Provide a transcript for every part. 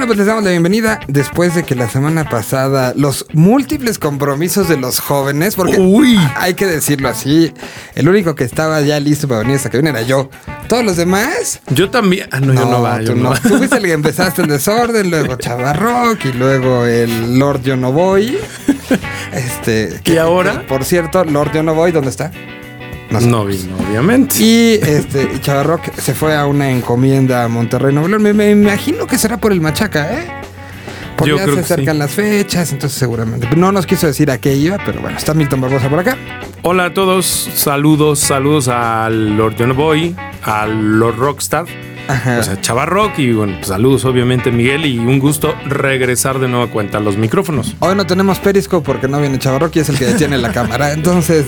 Bueno, pues les damos la bienvenida después de que la semana pasada los múltiples compromisos de los jóvenes, porque hay que decirlo así, el único que estaba ya listo para venir a esta cabina era yo. Todos los demás. Yo también. Ah, no, yo no va. Tú, no. tú fuiste el que empezaste el desorden, luego Chavarrock y luego el Lord Yo No Voy. Este. ¿Y ahora? por cierto, Lord Yo No Voy, ¿dónde está? No, vino, obviamente. Y este, Chavarrock se fue a una encomienda a Monterrey, Nuevo León. Me, imagino que será por el Machaca, ¿eh? Porque ya se acercan las fechas, entonces seguramente. No nos quiso decir a qué iba, pero bueno, está Milton Barbosa por acá. Hola a todos, saludos, saludos al Lord John Boy, al Lord Rockstar Ajá. O sea, Rock y bueno, pues, saludos obviamente Miguel y un gusto regresar de cuenta a los micrófonos. Hoy no tenemos Periscope porque no viene Rock y es el que tiene la cámara. Entonces,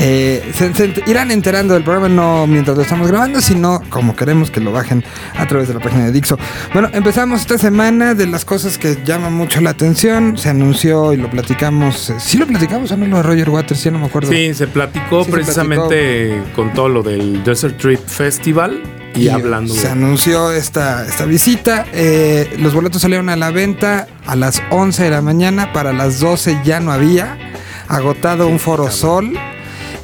eh, se, irán enterando del programa no mientras lo estamos grabando, sino como queremos que lo bajen a través de la página de Dixo. Bueno, empezamos esta semana de las cosas que llaman mucho la atención. Se anunció y lo platicamos. Eh, ¿Sí lo platicamos o no lo de Roger Waters? Ya no me acuerdo. Sí, se platicó precisamente con todo lo del Desert Trip Festival y, hablando. Se anunció esta, esta visita. Eh, los boletos salieron a la venta a las 11 de la mañana. Para las 12 ya no había. Agotado un foro sol.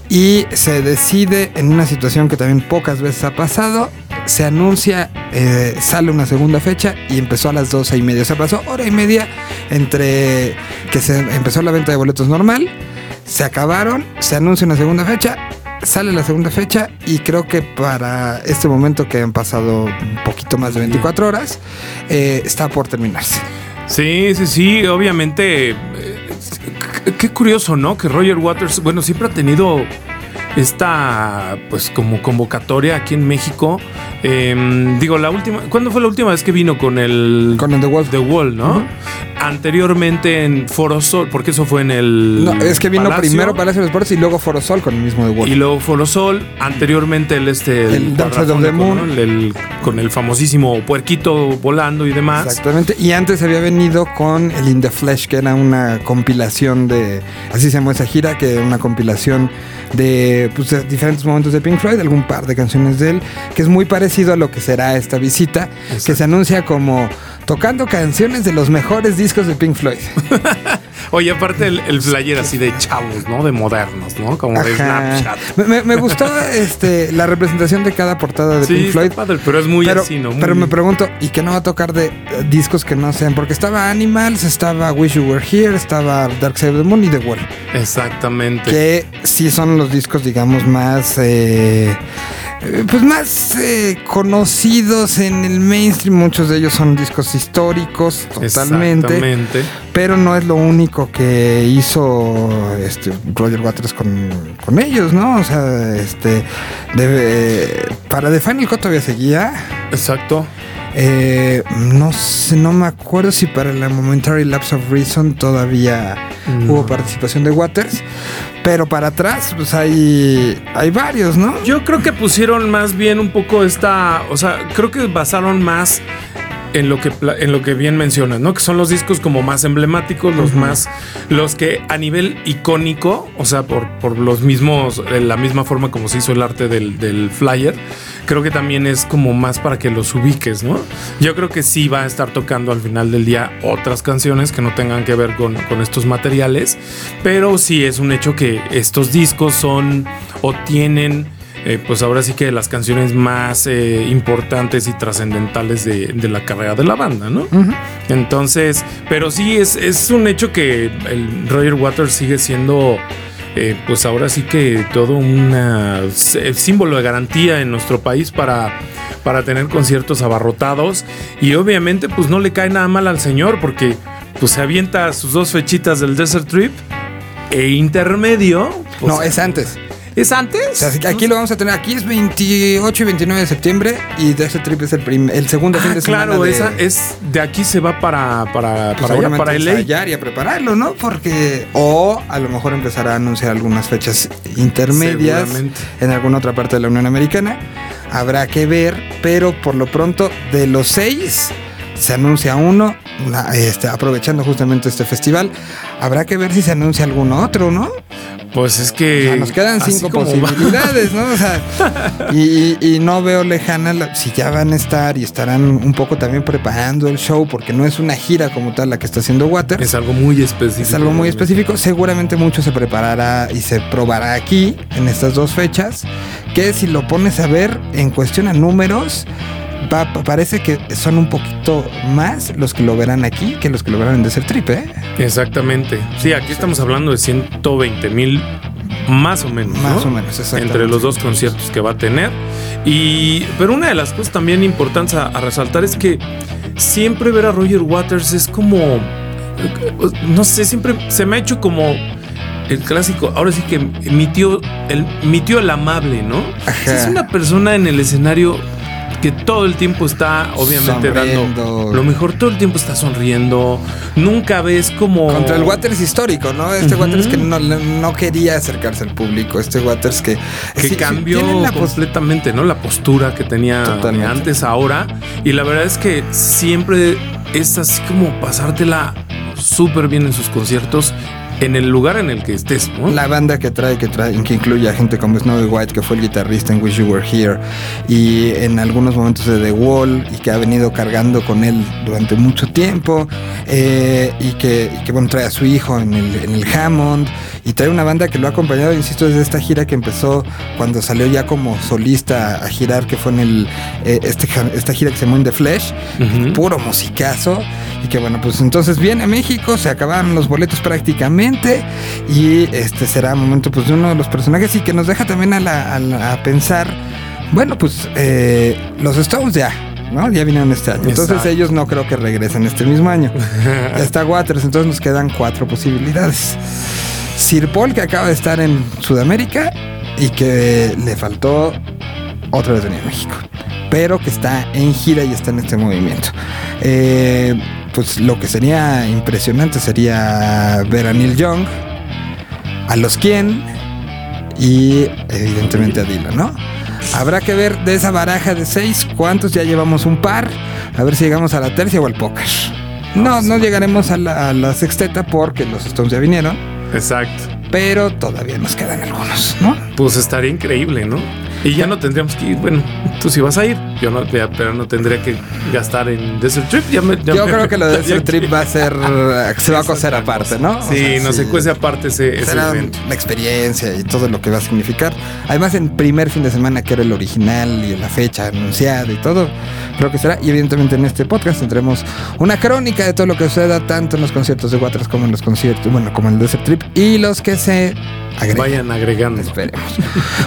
Y se decide en una situación que también pocas veces ha pasado. Se anuncia, eh, sale una segunda fecha y empezó a las 12 y media. O sea, pasó hora y media entre que se empezó la venta de boletos normal. Se acabaron, se anuncia una segunda fecha sale la segunda fecha y creo que para este momento que han pasado un poquito más de 24 horas, eh, está por terminarse. Sí, sí, sí, obviamente. Eh, qué curioso, ¿no? Que Roger Waters, bueno, siempre ha tenido esta, pues, como convocatoria aquí en México. Em, digo, la última, ¿cuándo fue la última vez que vino con el con el The Wall? The Wall, ¿no? Anteriormente en Forosol, porque eso fue en el. No, es que vino primero Palacio de los Deportes y luego Forosol con el mismo The Wall. Y luego Forosol, anteriormente el este. El, el Moon. El, con el famosísimo puerquito volando y demás. Exactamente. Y antes había venido con el In the Flesh, que era una compilación de. Así se llamó esa gira, que era una compilación de, pues, de diferentes momentos de Pink Floyd, algún par de canciones de él, que es muy parecido a lo que será esta visita, que se anuncia como tocando canciones de los mejores discos de Pink Floyd. Oye, aparte el, flyer así de chavos, ¿no? De modernos, ¿no? Como de Snapchat. Me, gustó este, la representación de cada portada de Pink Floyd. pero es muy así, ¿no? pero me pregunto, ¿y qué no va a tocar de eh, discos que no sean? Porque estaba Animals, estaba Wish You Were Here, estaba Dark Side of the Moon y The Wall. Exactamente. Que sí son los discos, digamos, más... Eh, pues más conocidos en el mainstream. Muchos de ellos son discos históricos, totalmente. Exactamente. Pero no es lo único que hizo este, Roger Waters con, ellos, ¿no? O sea, este. para The Final Cut todavía seguía. Exacto. Eh, no sé, no me acuerdo si para la Momentary Lapse of Reason todavía hubo participación de Waters. Pero para atrás, pues hay, hay varios, ¿no? Yo creo que pusieron más bien un poco esta. O sea, creo que basaron más en lo que en lo que bien mencionas, ¿no? Que son los discos como más emblemáticos, los más los que a nivel icónico, o sea, por, por los mismos de la misma forma como se hizo el arte del, flyer, creo que también es como más para que los ubiques, ¿no? Yo creo que sí va a estar tocando al final del día otras canciones que no tengan que ver con, con estos materiales, pero sí es un hecho que estos discos son o tienen eh, pues ahora sí que las canciones más eh, importantes y trascendentales de, la carrera de la banda, ¿no? Entonces, pero sí es, es un hecho que el Roger Waters sigue siendo... Eh, pues ahora sí que todo un símbolo de garantía en nuestro país para, para tener conciertos abarrotados y obviamente pues no le cae nada mal al señor porque pues se avienta sus dos fechitas del Desert Trip e intermedio. Pues, no, es antes. ¿Es antes? aquí lo vamos a tener. Aquí es 28 y 29 de septiembre y de ese trip es el, el segundo fin de semana. Claro, esa es de aquí se va para para pues para, para y a prepararlo, ¿no? Porque o a lo mejor empezará a anunciar algunas fechas intermedias en alguna otra parte de la Unión Americana. Habrá que ver, pero por lo pronto de los seis se anuncia uno, este, aprovechando justamente este festival. Habrá que ver si se anuncia algún otro, ¿no? Pues es que. nos quedan cinco posibilidades, ¿no? O sea, y, no veo lejana si ya van a estar y estarán un poco también preparando el show, porque no es una gira como tal la que está haciendo Water. Es algo muy específico. Es algo muy específico. Seguramente mucho se preparará y se probará aquí, en estas dos fechas. Que si lo pones a ver en cuestión a números, parece que son un poquito más los que lo verán aquí que los que lo verán en Desert Trip, ¿eh? Exactamente. Sí, aquí estamos hablando de 120 mil más o menos. Más o menos. Entre los dos conciertos que va a tener. Y, pero una de las cosas también importantes a, resaltar es que siempre ver a Roger Waters es como, no sé, siempre se me ha hecho como el clásico, ahora sí que mi tío, el, mi tío el amable, ¿no? Es una persona en el escenario que todo el tiempo está, obviamente, dando lo mejor, todo el tiempo está sonriendo. Nunca ves como. Contra el Waters histórico, ¿no? Este Waters que no, quería acercarse al público. Este Waters que. Que cambió completamente, ¿no? La postura que tenía antes, ahora. Y la verdad es que siempre es así como pasártela súper bien en sus conciertos en el lugar en el que estés. La banda que trae, que trae, que incluye a gente como Snowy White, que fue el guitarrista en Wish You Were Here, y en algunos momentos de The Wall, y que ha venido cargando con él durante mucho tiempo, eh, y, que, bueno, trae a su hijo en el, en el Hammond, y trae una banda que lo ha acompañado, insisto, desde esta gira que empezó cuando salió ya como solista a girar, que fue en el eh, este, esta gira que se llamó In The Flesh, puro musicazo, y que bueno, pues entonces viene a México, se acabaron los boletos prácticamente, y este será momento pues de uno de los personajes y que nos deja también a, pensar, bueno, pues eh, los Stones ya, ¿no? Ya vinieron este año. Entonces ellos no creo que regresen este mismo año. está Waters, entonces nos quedan cuatro posibilidades. Sir Paul, que acaba de estar en Sudamérica y que le faltó otra vez venir a México, pero que está en gira y está en este movimiento. Eh, pues lo que sería impresionante sería ver a Neil Young, a los quien y evidentemente a Dylan, ¿no? Habrá que ver de esa baraja de seis cuántos ya llevamos un par, a ver si llegamos a la tercia o al póker. No, no llegaremos a la, a la sexteta porque los Stones ya vinieron. Exacto. Pero todavía nos quedan algunos, ¿no? Pues estaría increíble, ¿no? Y ya no tendríamos que ir, bueno, tú sí vas a ir, yo no, pero no tendría que gastar en Desert Trip. yo creo que lo de Desert Trip va a ser, se va a coser aparte, ¿no? sí, no se cuece aparte ese, Será La experiencia y todo lo que va a significar. Además, en primer fin de semana que era el original y la fecha anunciada y todo, creo que será. Y evidentemente en este podcast tendremos una crónica de todo lo que suceda tanto en los conciertos de Waters como en los conciertos, bueno, como en el Desert Trip y los que se Vayan agregando. Esperemos.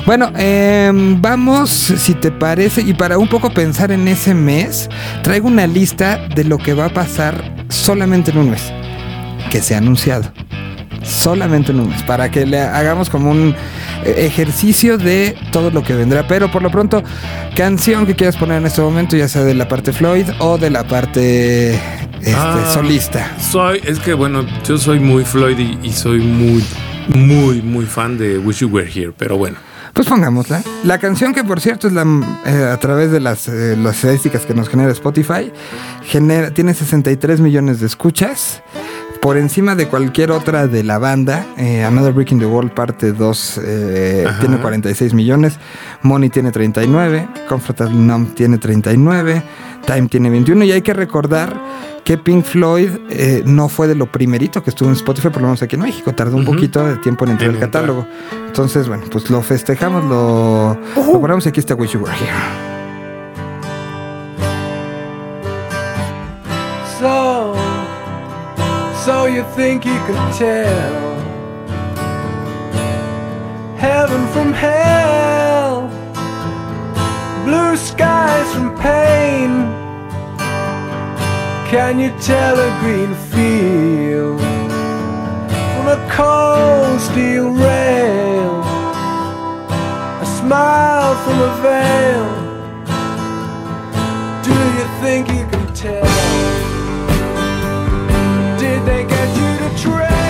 bueno, em, vamos, si te parece, y para un poco pensar en ese mes, traigo una lista de lo que va a pasar solamente en un mes, que se ha anunciado. Solamente en un mes, para que le hagamos como un eh, ejercicio de todo lo que vendrá. Pero por lo pronto, canción que quieras poner en este momento, ya sea de la parte Floyd o de la parte este, ah, solista. Soy, es que bueno, yo soy muy Floyd y soy muy muy, muy fan de Wish You Were Here, pero bueno. Pues pongámosla. La canción que por cierto es la eh, a través de las, eh, las, estadísticas que nos genera Spotify, genera, tiene 63 millones de escuchas. Por encima de cualquier otra de la banda, eh, Another Brick in the Wall parte 2 tiene 46 millones, Money tiene 39, Comfortable Numb tiene 39, Time tiene 21 y hay que recordar que Pink Floyd eh, no fue de lo primerito que estuvo en Spotify, por lo menos aquí en México. Tardó un poquito de tiempo en entrar al catálogo. Entonces, bueno, pues lo festejamos, lo, lo ponemos aquí está Wish You Were Here. So, so you think you can tell heaven from hell, blue skies from pain. Can you tell a green field from a cold steel rail? A smile from a veil. Do you think you can tell? Did they get you to train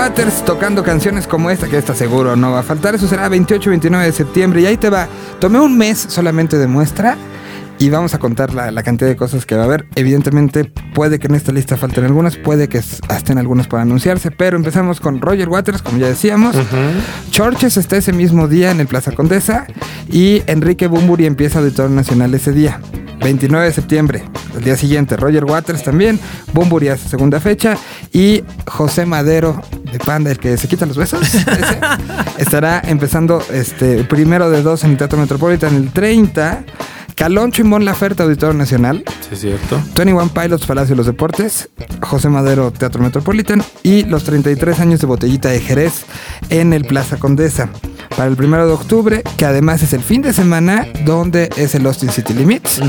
Waters tocando canciones como esta, que esta seguro no va a faltar. Eso será 28-29 de septiembre. Y ahí te va. Tomé un mes solamente de muestra y vamos a contar la, cantidad de cosas que va a haber. Evidentemente, puede que en esta lista falten algunas, puede que estén algunas por anunciarse, pero empezamos con Roger Waters, como ya decíamos. Churches está ese mismo día en el Plaza Condesa y Enrique Bumburi empieza Auditorio Nacional ese día. 29 de septiembre, el día siguiente, Roger Waters también, Bumburi hace segunda fecha y José Madero de Panda, el que se quita los besos, estará empezando este primero de dos en el Teatro Metropolitan el 30 Caloncho y Mon Laferte, Auditorio Nacional. Sí, es cierto. 21 Pilots, Palacio de los Deportes. José Madero, Teatro Metropolitan. Y los 33 años de Botellita de Jerez en el Plaza Condesa. Para el primero de octubre, que además es el fin de semana, donde es el Austin City Limits.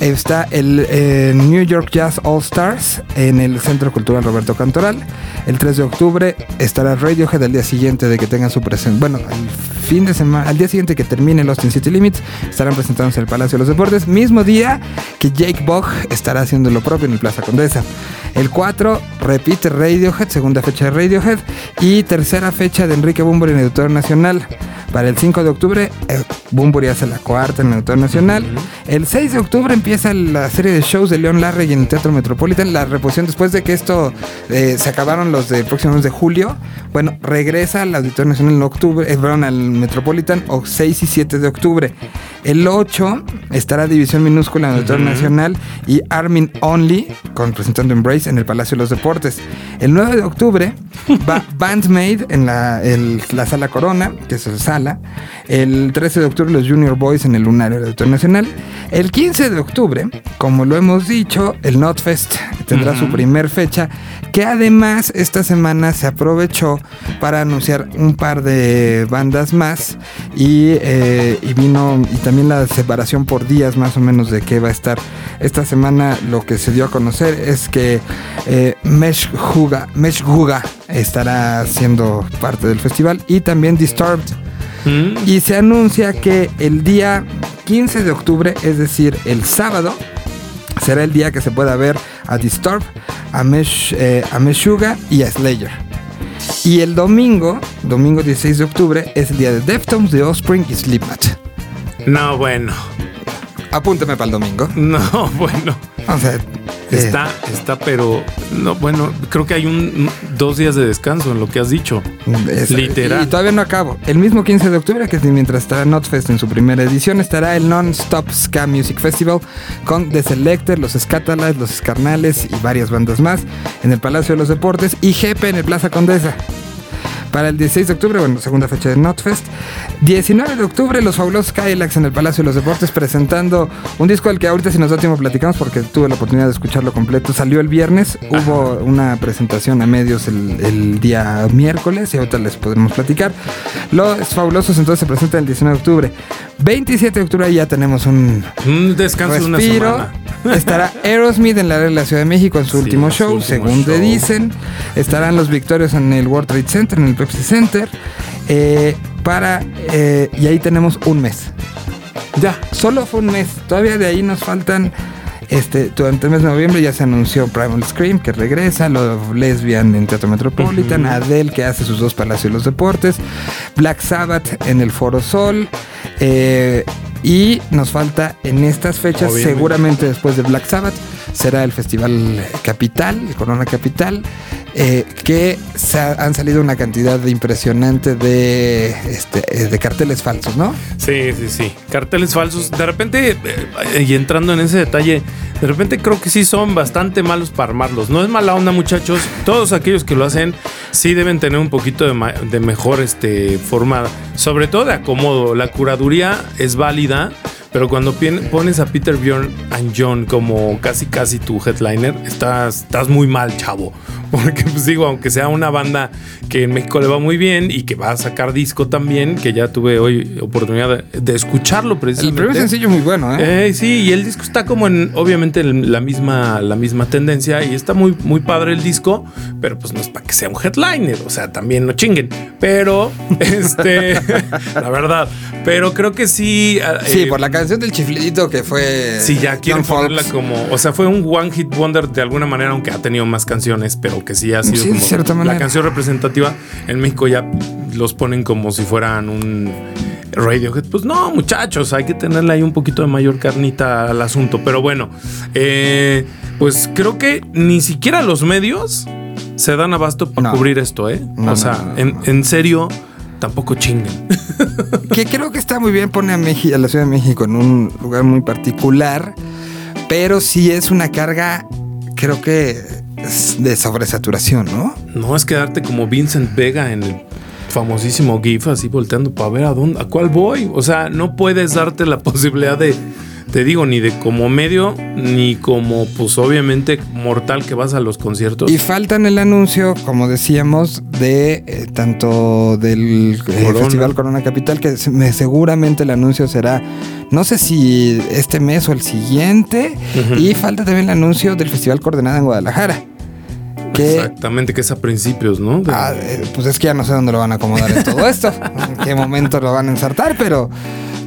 Está el eh, New York Jazz All Stars en el Centro Cultural Roberto Cantoral. El 3 de octubre estará Radiohead al día siguiente de que tenga su presencia. Bueno, al fin de semana, al día siguiente que termine el Austin City Limits, estarán presentándose en el Palacio los deportes, mismo día que Jake Bogg estará haciendo lo propio en el Plaza Condesa. El 4 repite Radiohead, segunda fecha de Radiohead y tercera fecha de Enrique Bumburi en el Auditorio Nacional. Yeah. Para el 5 de octubre, eh, Bumburi hace la cuarta en el Auditorio Nacional. El 6 de octubre empieza la serie de shows de León Larry en el Teatro Metropolitan. La reposición después de que esto eh, se acabaron los del próximo mes de julio. Bueno, regresa al Auditorio Nacional en octubre, eh, al Metropolitan, o 6 y 7 de octubre. El 8 estará División Minúscula en el Auditorio Nacional y Armin Only, con presentando Embrace en el Palacio de los Deportes. El 9 de octubre va Bandmade en la, la Sala Corona, que es el sala. El 13 de octubre los Junior Boys en el Lunario Auditorio Nacional. El 15 de octubre, como lo hemos dicho, el Notfest tendrá su primer fecha, que además esta semana se aprovechó para anunciar un par de bandas más y, eh, y vino y también la separación por días más o menos de qué va a estar. Esta semana lo que se dio a conocer es que eh, Mesh Juga, Mesh Juga estará siendo parte del festival y también Disturbed. Mm. Y se anuncia que el día 15 de octubre, es decir, el sábado, será el día que se pueda ver a Disturbed, a Mesh, eh, a Meshuga y a Slayer. Y el domingo, domingo 16 de octubre, es el día de Deftones, de Offspring y Slipknot. No, bueno. Apúntame para el domingo. No, bueno. O sea, está, eh, está, pero no, bueno, creo que hay un dos días de descanso en lo que has dicho. Literal. Y, todavía no acabo. El mismo 15 de octubre, que mientras está Notfest en su primera edición, estará el Non-Stop Ska Music Festival con The Selector, los Scatalites, los Escarnales y varias bandas más en el Palacio de los Deportes y Jepe en el Plaza Condesa para el 16 de octubre, bueno, segunda fecha de Notfest. 19 de octubre, los fabulosos Kylax en el Palacio de los Deportes presentando un disco al que ahorita si nos da tiempo platicamos porque tuve la oportunidad de escucharlo completo. Salió el viernes, hubo una presentación a medios el, día miércoles y ahorita les podremos platicar. Los fabulosos entonces se presentan el 19 de octubre. 27 de octubre ya tenemos un, descanso de una semana. Estará Aerosmith en la, la Ciudad de México en su último show, según te dicen. Estarán los Victorios en el World Trade Center, en el Pepsi Center. Eh, para. Eh, y ahí tenemos un mes. Ya, solo fue un mes. Todavía de ahí nos faltan. Este, durante el mes de noviembre ya se anunció Primal Scream que regresa, lo Lesbian en Teatro Metropolitan, Adele que hace sus dos Palacios de los Deportes, Black Sabbath en el Foro Sol, eh, y nos falta en estas fechas, seguramente después de Black Sabbath, será el Festival Capital, el Corona Capital, eh, que se han salido una cantidad impresionante de, este, eh, de carteles falsos, ¿no? Sí, sí, sí. Carteles falsos. De repente, eh, y entrando en ese detalle, de repente creo que sí son bastante malos para armarlos. No es mala onda, muchachos. Todos aquellos que lo hacen sí deben tener un poquito de, de mejor este, forma, sobre todo de acomodo. La curaduría es válida pero cuando pones a Peter Bjorn and John como casi casi tu headliner, estás, estás muy mal, chavo. Porque pues digo, aunque sea una banda que en México le va muy bien y que va a sacar disco también, que ya tuve hoy oportunidad de, escucharlo precisamente. El primer sencillo muy bueno, ¿eh? ¿eh? Sí, y el disco está como en, obviamente, la misma, la misma tendencia y está muy, muy padre el disco, pero pues no es para que sea un headliner, o sea, también no chinguen. Pero, este, la verdad, pero creo que sí. Ah, sí, por la canción del chiflidito que fue. Sí, ya quiero ponerla como. O sea, fue un one hit wonder de alguna manera, aunque ha tenido más canciones, pero o que sí ha sido Sí, como la manera. canción representativa, en México ya los ponen como si fueran un Radiohead. Pues no, muchachos, hay que tenerle ahí un poquito de mayor carnita al asunto. Pero bueno, eh, pues creo que ni siquiera los medios se dan abasto para No. cubrir esto, ¿eh? No, o sea, no. En, en serio, tampoco chinguen. que creo que está muy bien, pone a, México, a la Ciudad de México en un lugar muy particular, pero sí es una carga, creo que de sobresaturación, ¿no? No es quedarte como Vincent Vega en el famosísimo GIF, así volteando para ver a dónde, a cuál voy. O sea, no puedes darte la posibilidad de, te digo, ni de como medio, ni como, pues obviamente, mortal que vas a los conciertos. Y faltan el anuncio, como decíamos, de eh, tanto del eh. Festival Corona Capital, que se- me- seguramente el anuncio será, no sé si este mes o el siguiente, y falta también el anuncio del Festival Coordenada en Guadalajara. Que Exactamente, que es a principios, ¿no? De- Ah, eh, pues es que ya no sé dónde lo van a acomodar en todo esto, en qué momento lo van a ensartar, pero,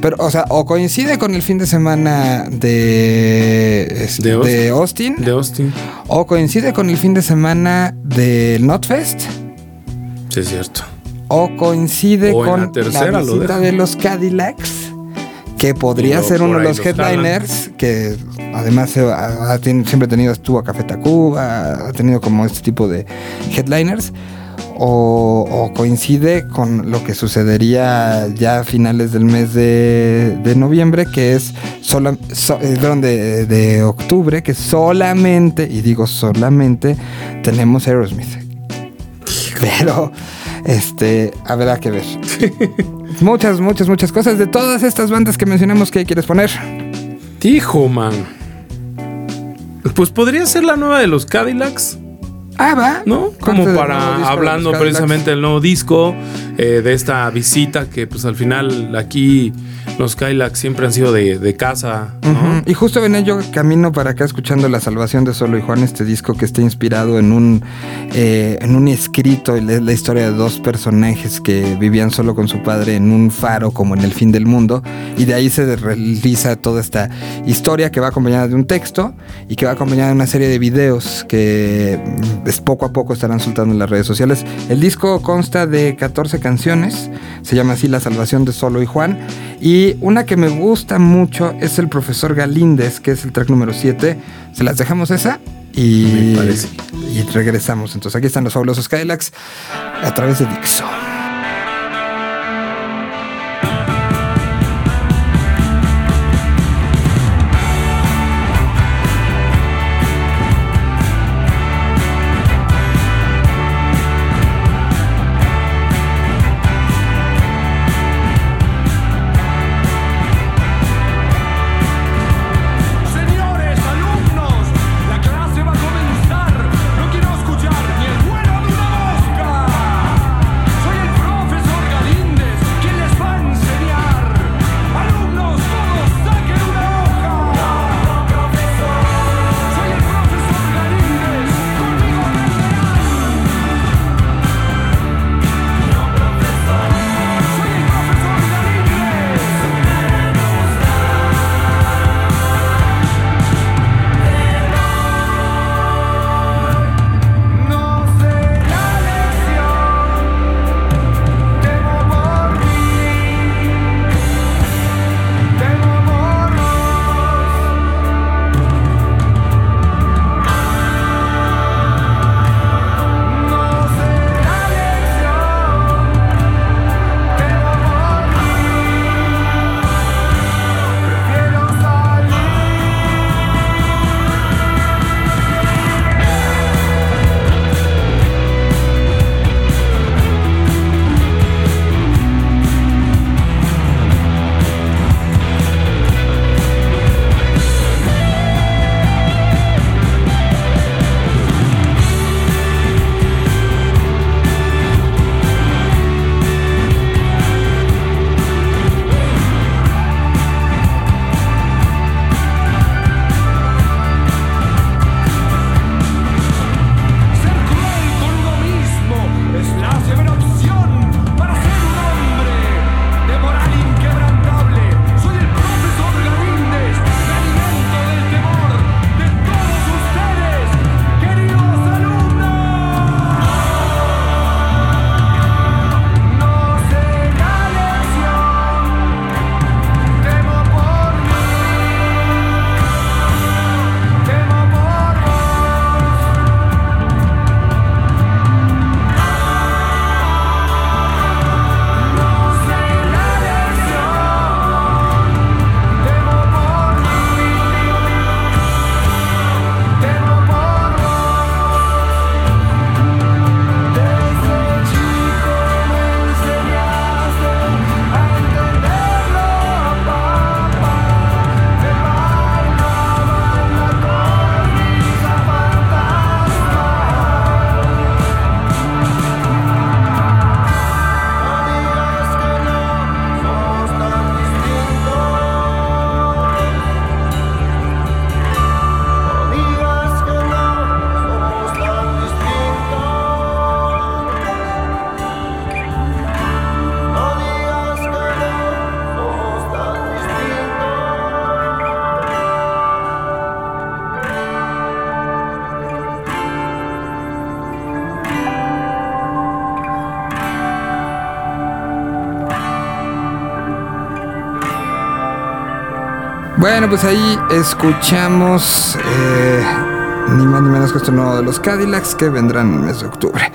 pero, o sea, o coincide con el fin de semana de, De de, Austin. De Austin. o coincide con el fin de semana del Notfest, Sí, es cierto. o coincide O con la tercera visita de los Cadillacs, que podría ser uno de los headliners, que además se ha- ha ten- siempre ha tenido, estuvo a Café Tacuba, ha tenido como este tipo de headliners. O, o coincide con lo que sucedería ya a finales del mes de, de noviembre, que es sola, so- eh, perdón, de, de octubre, que solamente, y digo solamente, tenemos Aerosmith. Pero, este, habrá que ver. muchas, muchas, muchas cosas. De todas estas bandas que mencionamos, ¿qué quieres poner? Hijo, man. Pues podría ser la nueva de los Cadillacs. Ah, va. ¿no? Como para disco hablando precisamente del nuevo disco, eh, de esta visita que pues al final aquí los Cadillacs siempre han sido de, de casa. Y justo venía yo camino para acá escuchando La Salvación de Solo y Juan, este disco que está inspirado en un, eh, en un escrito, la historia de dos personajes que vivían solo con su padre en un faro como en el fin del mundo, y de ahí se realiza toda esta historia que va acompañada de un texto y que va acompañada de una serie de videos que es poco a poco estarán soltando en las redes sociales. El disco consta de 14 canciones, se llama así La Salvación de Solo y Juan, y una que me gusta mucho es el profesor Galíndez, que es el track número 7. Se las dejamos esa y, y regresamos. Entonces aquí están los fabulosos Cadillacs a través de Dixon. Bueno, pues ahí escuchamos eh, ni más ni menos que esto nuevo de los Cadillacs que vendrán en el mes de octubre.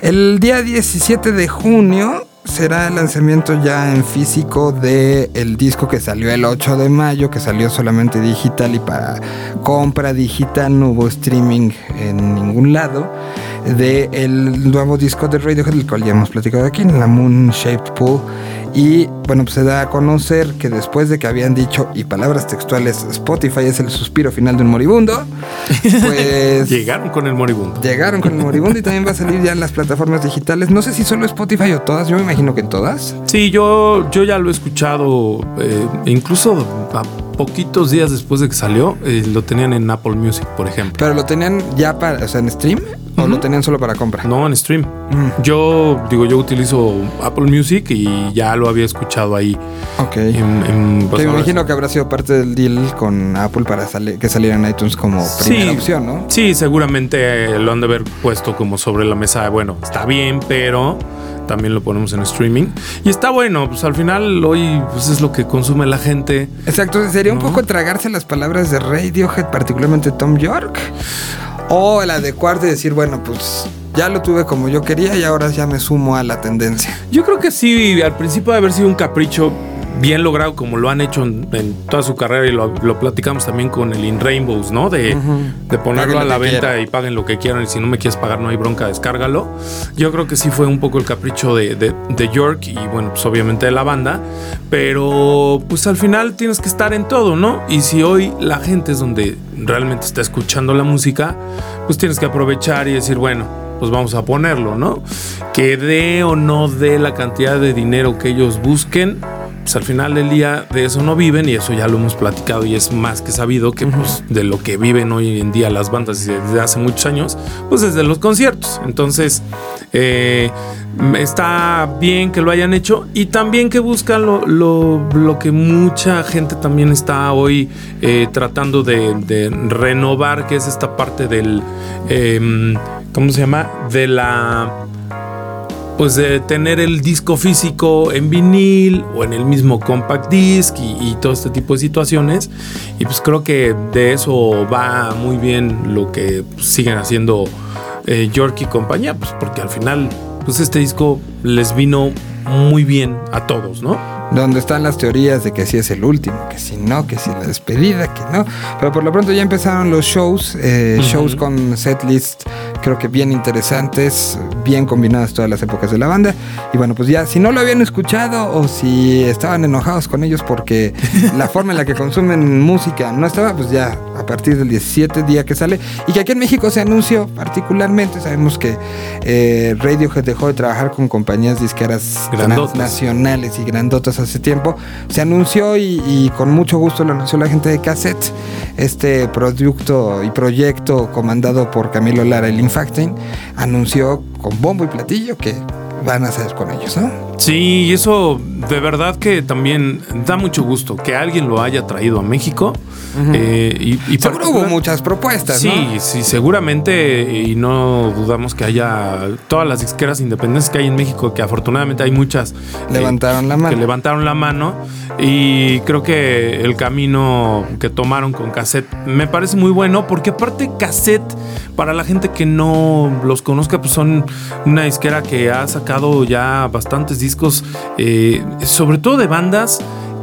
El día 17 de junio será el lanzamiento ya en físico de el disco que salió el 8 de mayo, que salió solamente digital y para compra digital, no hubo streaming en ningún lado, de el nuevo disco de Radiohead, el cual ya hemos platicado aquí, en la Moon Shaped Pool. Y bueno, pues se da a conocer que después de que habían dicho, y palabras textuales, Spotify es el suspiro final de un moribundo, pues Llegaron con el moribundo. llegaron con el moribundo y también va a salir ya en las plataformas digitales. No sé si solo Spotify o todas, yo me imagino que en todas. Sí, yo, yo ya lo he escuchado, eh, incluso a poquitos días después de que salió, eh, lo tenían en Apple Music, por ejemplo. Pero lo tenían ya para, o sea, en stream o lo tenían solo para compra. No, en stream. Mm. Yo digo, yo utilizo Apple Music y ya lo había escuchado ahí. Ok. En, en- pues ahora imagino que habrá sido parte del deal con Apple para sali- que saliera en iTunes como primera Sí. opción, ¿no? Sí, seguramente lo han de haber puesto como sobre la mesa. Bueno, está bien, pero también lo ponemos en streaming. Y está bueno, pues al final hoy pues, es lo que consume la gente. Exacto, sería un ¿No? poco tragarse las palabras de Radiohead, particularmente Tom York, o el adecuarte y decir, bueno, pues ya lo tuve como yo quería y ahora ya me sumo a la tendencia. Yo creo que sí, al principio de haber sido un capricho bien logrado como lo han hecho en, en toda su carrera y lo, lo platicamos también con el In Rainbows, ¿no? De, de ponerlo Paguen a la venta quieran. y paguen lo que quieran y si no me quieres pagar no hay bronca, descárgalo. Yo creo que sí fue un poco el capricho de, de- de York y bueno, pues obviamente de la banda, pero pues al final tienes que estar en todo, ¿no? Y si hoy la gente es donde realmente está escuchando la música, pues tienes que aprovechar y decir, bueno, pues vamos a ponerlo, ¿no? Que dé o no dé la cantidad de dinero que ellos busquen, pues al final del día de eso no viven y eso ya lo hemos platicado y es más que sabido que pues de lo que viven hoy en día las bandas desde hace muchos años, pues desde los conciertos. Entonces, eh, está bien que lo hayan hecho y también que buscan lo, lo- lo que mucha gente también está hoy eh, tratando de, de renovar, que es esta parte del, em, ¿cómo se llama? De la pues de tener el disco físico en vinil o en el mismo compact disc y, todo este tipo de situaciones. Y pues creo que de eso va muy bien lo que pues, siguen haciendo eh, York y compañía, pues porque al final pues este disco les vino muy bien a todos, ¿no? Donde están las teorías de que sí es el último, que si no, que si la despedida, que no. Pero por lo pronto ya empezaron los shows, eh, shows con setlist creo que bien interesantes, bien combinadas todas las épocas de la banda. Y bueno, pues ya, si no lo habían escuchado o si estaban enojados con ellos porque la forma en la que consumen música no estaba, pues ya a partir del 17 día que sale. Y que aquí en México se anunció particularmente, sabemos que eh, Radiohead dejó de trabajar con compañías disqueras transnacionales y grandotas hace tiempo. Se anunció y, y con mucho gusto lo anunció la gente de Cassette, este producto y proyecto comandado por Camilo Lara y Lynn Factain, anunció con bombo y platillo que van a hacer con ellos, ¿no? Sí, y eso de verdad que también da mucho gusto que alguien lo haya traído a México. eh, y, y Seguro hubo muchas propuestas, Sí, ¿no? sí, seguramente y no dudamos que haya todas las disqueras independientes que hay en México, que afortunadamente hay muchas. eh, Levantaron la mano. Que levantaron la mano y creo que el camino que tomaron con cassette me parece muy bueno porque aparte cassette, para la gente que no los conozca, pues son una disquera que ha sacado ya bastantes discos, eh, sobre todo de bandas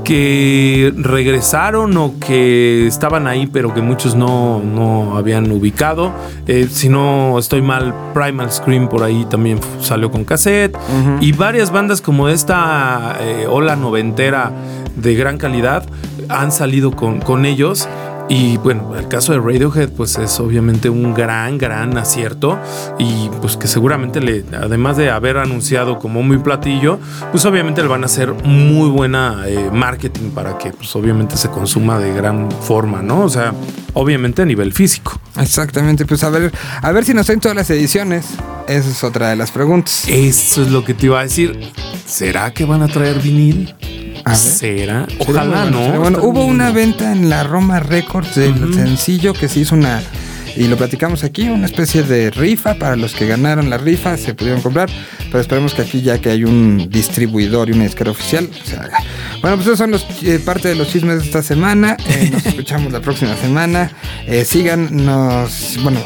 que regresaron o que estaban ahí pero que muchos no, no habían ubicado. Eh, si no estoy mal, Primal Scream por ahí también salió con cassette. Y varias bandas como esta eh, ola noventera de gran calidad han salido con, con ellos. Y bueno, el caso de Radiohead, pues es obviamente un gran, gran acierto. Y pues que seguramente le, además de haber anunciado como muy platillo, pues obviamente le van a hacer muy buena eh, marketing para que pues obviamente se consuma de gran forma, ¿no? O sea, obviamente a nivel físico. Exactamente, pues a ver, a ver si nos traen todas las ediciones. Esa es otra de las preguntas. Eso es lo que te iba a decir. ¿Será que van a traer vinil? A ver. ¿Será? Ojalá, bueno, ¿no? bueno. Hubo bien. una venta en la Roma Records del sencillo que se hizo una y lo platicamos aquí, una especie de rifa para los que ganaron la rifa, se pudieron comprar, pero esperemos que aquí ya que hay un distribuidor y una disquera oficial, se haga. Bueno, pues esos son los, eh, parte de los chismes de esta semana. Eh, nos escuchamos la próxima semana. Eh, síganos, bueno,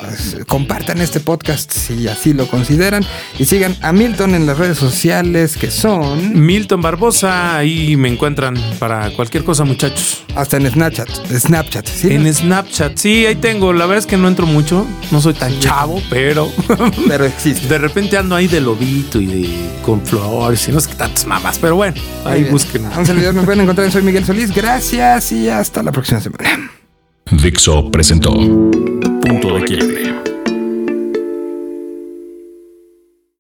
compartan este podcast si así lo consideran. Y sigan a Milton en las redes sociales que son Milton Barbosa, ahí me encuentran para cualquier cosa, muchachos. hasta en Snapchat. Snapchat, ¿sí? En Snapchat, sí, ahí tengo. La verdad es que no entro mucho, no soy tan chavo, pero Pero existe. de repente ando ahí de lobito y de con flores y no sé qué tantas mamas. Pero bueno, ahí busquen. Servidor me pueden encontrar. Soy Miguel Solís. Gracias y hasta la próxima semana. Dixo presentó Punto de Quiebre.